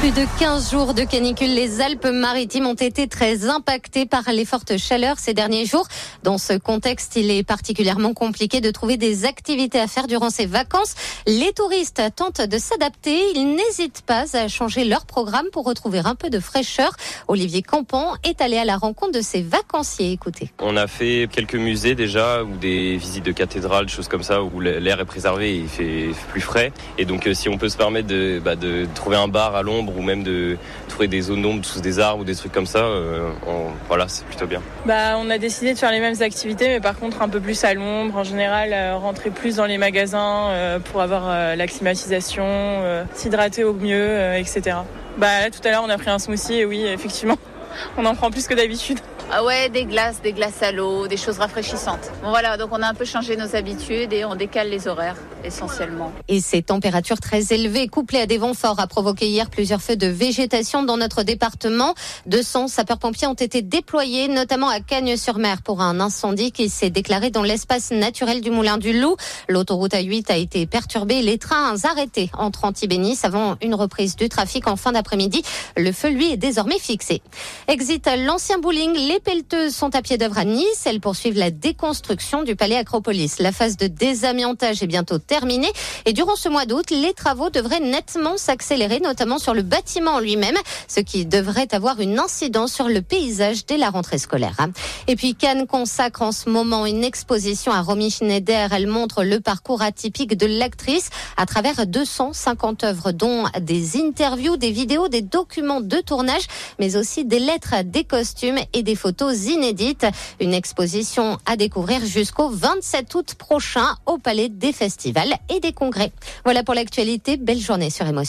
Plus de 15 jours de canicule, les Alpes-Maritimes ont été très impactées par les fortes chaleurs ces derniers jours. Dans ce contexte, il est particulièrement compliqué de trouver des activités à faire durant ces vacances. Les touristes tentent de s'adapter. Ils n'hésitent pas à changer leur programme pour retrouver un peu de fraîcheur. Olivier Campan est allé à la rencontre de ses vacanciers. Écoutez. On a fait quelques musées déjà ou des visites de cathédrales, choses comme ça où l'air est préservé il fait plus frais. Et donc euh, si on peut se permettre de, bah, de trouver un bar à l'ombre ou même de trouver des zones d'ombre sous des arbres ou des trucs comme ça, euh, voilà, c'est plutôt bien. Bah, on a décidé de faire les mêmes activités, mais par contre un peu plus à l'ombre. En général, euh, rentrer plus dans les magasins euh, pour avoir la climatisation, s'hydrater au mieux, etc. Bah, tout à l'heure, on a pris un smoothie et oui, effectivement, on en prend plus que d'habitude. Ah ouais, des glaces, des glaces à l'eau, des choses rafraîchissantes. Bon voilà, donc on a un peu changé nos habitudes et on décale les horaires essentiellement. Et ces températures très élevées couplées à des vents forts a provoqué hier plusieurs feux de végétation dans notre département. 200 sapeurs-pompiers ont été déployés, notamment à Cagnes-sur-Mer pour un incendie qui s'est déclaré dans l'espace naturel du Moulin du Loup. L'autoroute A8 a été perturbée, les trains arrêtés entre Antibénis avant une reprise du trafic en fin d'après-midi. Le feu, lui, est désormais fixé. Exit l'ancien bowling, les pelleteuses sont à pied d'œuvre à Nice. Elles poursuivent la déconstruction du palais Acropolis. La phase de désamiantage est bientôt terminée. Et durant ce mois d'août, les travaux devraient nettement s'accélérer, notamment sur le bâtiment lui-même, ce qui devrait avoir une incidence sur le paysage dès la rentrée scolaire. Et puis Cannes consacre en ce moment une exposition à Romy Schneider. Elle montre le parcours atypique de l'actrice à travers 250 œuvres, dont des interviews, des vidéos, des documents de tournage, mais aussi des des costumes et des photos photos inédites. Une exposition à découvrir jusqu'au 27 août prochain au Palais des Festivals et des Congrès. Voilà pour l'actualité. Belle journée sur Émotion.